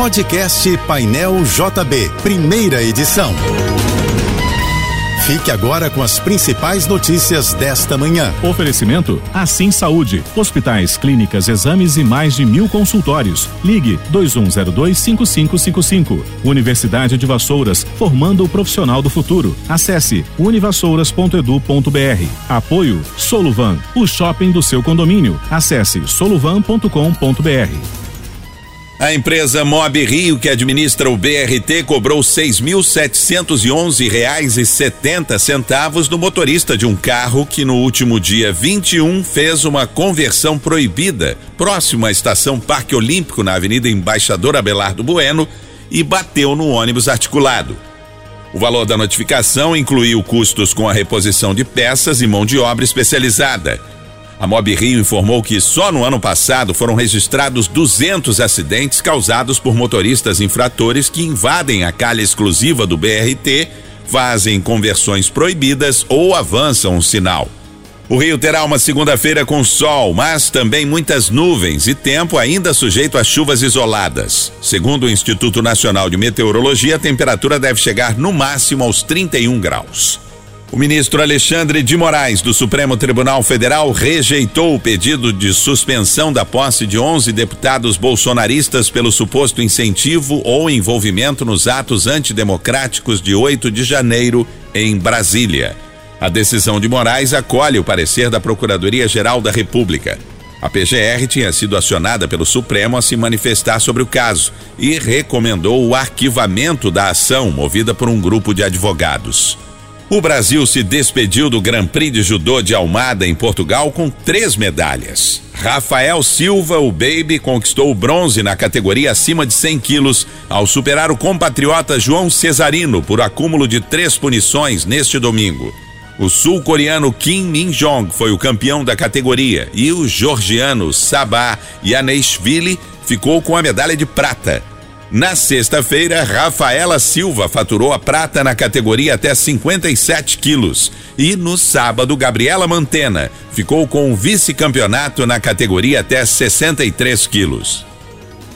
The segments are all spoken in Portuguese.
Podcast Painel JB, primeira edição. Fique agora com as principais notícias desta manhã. Oferecimento Assim Saúde. Hospitais, clínicas, exames e mais de mil consultórios. Ligue 2102-5555. Universidade de Vassouras, formando o profissional do futuro. Acesse univassouras.edu.br. Apoio Soluvan, o shopping do seu condomínio. Acesse soluvan.com.br. A empresa Mob Rio, que administra o BRT, cobrou setenta centavos do motorista de um carro que no último dia 21 fez uma conversão proibida próximo à estação Parque Olímpico na Avenida Embaixador Abelardo Bueno e bateu no ônibus articulado. O valor da notificação incluiu custos com a reposição de peças e mão de obra especializada. A Mob Rio informou que só no ano passado foram registrados 200 acidentes causados por motoristas infratores que invadem a calha exclusiva do BRT, fazem conversões proibidas ou avançam um sinal. O Rio terá uma segunda-feira com sol, mas também muitas nuvens e tempo ainda sujeito a chuvas isoladas. Segundo o Instituto Nacional de Meteorologia, a temperatura deve chegar no máximo aos 31 graus. O ministro Alexandre de Moraes, do Supremo Tribunal Federal, rejeitou o pedido de suspensão da posse de 11 deputados bolsonaristas pelo suposto incentivo ou envolvimento nos atos antidemocráticos de 8 de janeiro em Brasília. A decisão de Moraes acolhe o parecer da Procuradoria-Geral da República. A PGR tinha sido acionada pelo Supremo a se manifestar sobre o caso e recomendou o arquivamento da ação movida por um grupo de advogados. O Brasil se despediu do Grand Prix de Judô de Almada, em Portugal, com três medalhas. Rafael Silva, o Baby, conquistou o bronze na categoria acima de 100 quilos, ao superar o compatriota João Cesarino por acúmulo de três punições neste domingo. O sul-coreano Kim Min-jong foi o campeão da categoria e o georgiano Sabah Yaneshvili ficou com a medalha de prata. Na sexta-feira, Rafaela Silva faturou a prata na categoria até 57 quilos. E no sábado, Gabriela Mantena ficou com o vice-campeonato na categoria até 63 quilos.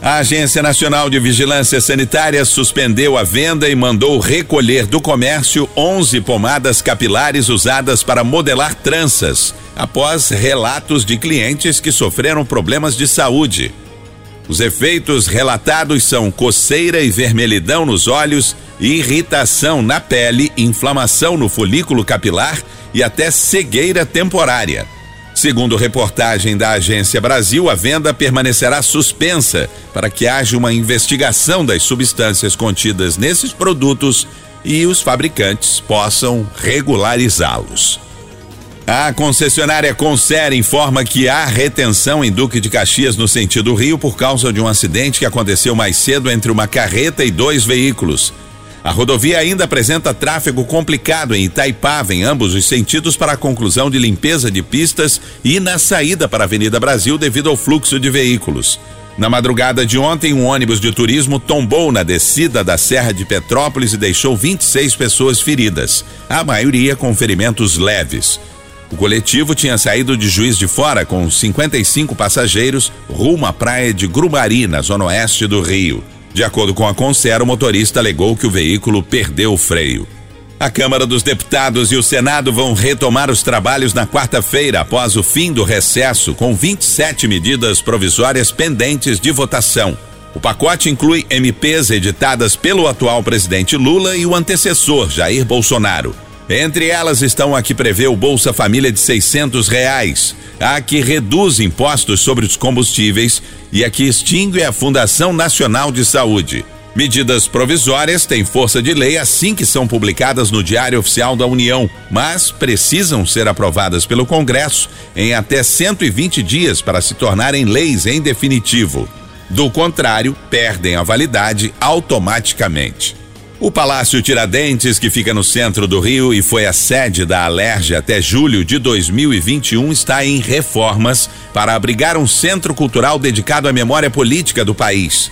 A Agência Nacional de Vigilância Sanitária suspendeu a venda e mandou recolher do comércio 11 pomadas capilares usadas para modelar tranças, após relatos de clientes que sofreram problemas de saúde. Os efeitos relatados são coceira e vermelhidão nos olhos, irritação na pele, inflamação no folículo capilar e até cegueira temporária. Segundo reportagem da Agência Brasil, a venda permanecerá suspensa para que haja uma investigação das substâncias contidas nesses produtos e os fabricantes possam regularizá-los. A concessionária Concer informa que há retenção em Duque de Caxias no sentido Rio por causa de um acidente que aconteceu mais cedo entre uma carreta e dois veículos. A rodovia ainda apresenta tráfego complicado em Itaipava, em ambos os sentidos, para a conclusão de limpeza de pistas e na saída para a Avenida Brasil devido ao fluxo de veículos. Na madrugada de ontem, um ônibus de turismo tombou na descida da Serra de Petrópolis e deixou 26 pessoas feridas, a maioria com ferimentos leves. O coletivo tinha saído de Juiz de Fora com 55 passageiros rumo à praia de Grumari, na zona oeste do Rio. De acordo com a Concer, o motorista alegou que o veículo perdeu o freio. A Câmara dos Deputados e o Senado vão retomar os trabalhos na quarta-feira, após o fim do recesso, com 27 medidas provisórias pendentes de votação. O pacote inclui MPs editadas pelo atual presidente Lula e o antecessor, Jair Bolsonaro. Entre elas estão a que prevê o Bolsa Família de seiscentos reais, a que reduz impostos sobre os combustíveis e a que extingue a Fundação Nacional de Saúde. Medidas provisórias têm força de lei assim que são publicadas no Diário Oficial da União, mas precisam ser aprovadas pelo Congresso em até 120 dias para se tornarem leis em definitivo. Do contrário, perdem a validade automaticamente. O Palácio Tiradentes, que fica no centro do Rio e foi a sede da Alerj até julho de 2021, está em reformas para abrigar um centro cultural dedicado à memória política do país.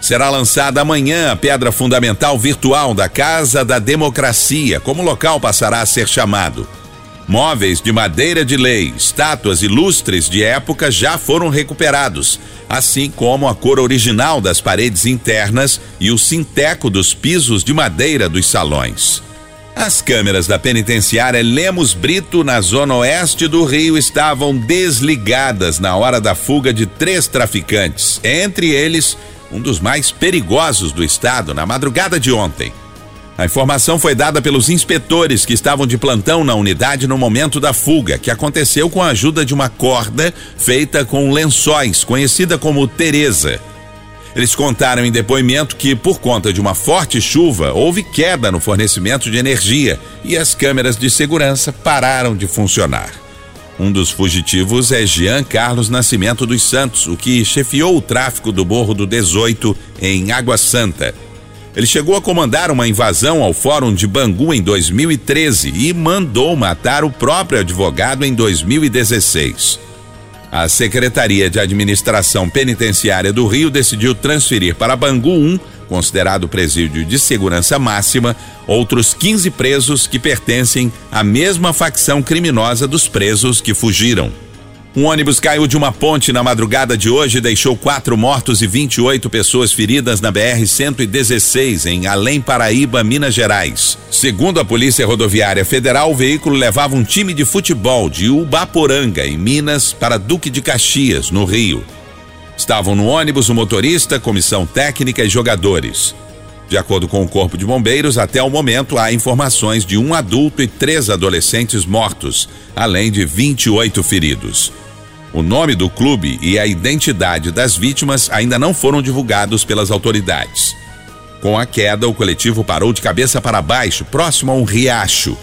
Será lançada amanhã a pedra fundamental virtual da Casa da Democracia, como o local passará a ser chamado. Móveis de madeira de lei, estátuas e lustres de época já foram recuperados, assim como a cor original das paredes internas e o sinteco dos pisos de madeira dos salões. As câmeras da penitenciária Lemos Brito, na zona oeste do Rio, estavam desligadas na hora da fuga de três traficantes, entre eles, um dos mais perigosos do estado, na madrugada de ontem. A informação foi dada pelos inspetores que estavam de plantão na unidade no momento da fuga, que aconteceu com a ajuda de uma corda feita com lençóis, conhecida como Teresa. Eles contaram em depoimento que, por conta de uma forte chuva, houve queda no fornecimento de energia e as câmeras de segurança pararam de funcionar. Um dos fugitivos é Jean Carlos Nascimento dos Santos, o que chefiou o tráfico do Morro do 18 em Água Santa. Ele chegou a comandar uma invasão ao Fórum de Bangu em 2013 e mandou matar o próprio advogado em 2016. A Secretaria de Administração Penitenciária do Rio decidiu transferir para Bangu 1, considerado presídio de segurança máxima, outros 15 presos que pertencem à mesma facção criminosa dos presos que fugiram. Um ônibus caiu de uma ponte na madrugada de hoje e deixou quatro mortos e 28 pessoas feridas na BR-116, em Além Paraíba, Minas Gerais. Segundo a Polícia Rodoviária Federal, o veículo levava um time de futebol de Ubaporanga, em Minas, para Duque de Caxias, no Rio. Estavam no ônibus o motorista, comissão técnica e jogadores. De acordo com o Corpo de Bombeiros, até o momento há informações de um adulto e três adolescentes mortos, além de 28 feridos. O nome do clube e a identidade das vítimas ainda não foram divulgados pelas autoridades. Com a queda, o coletivo parou de cabeça para baixo, próximo a um riacho.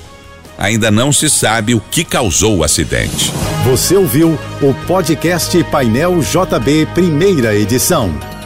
Ainda não se sabe o que causou o acidente. Você ouviu o podcast Painel JB, primeira edição.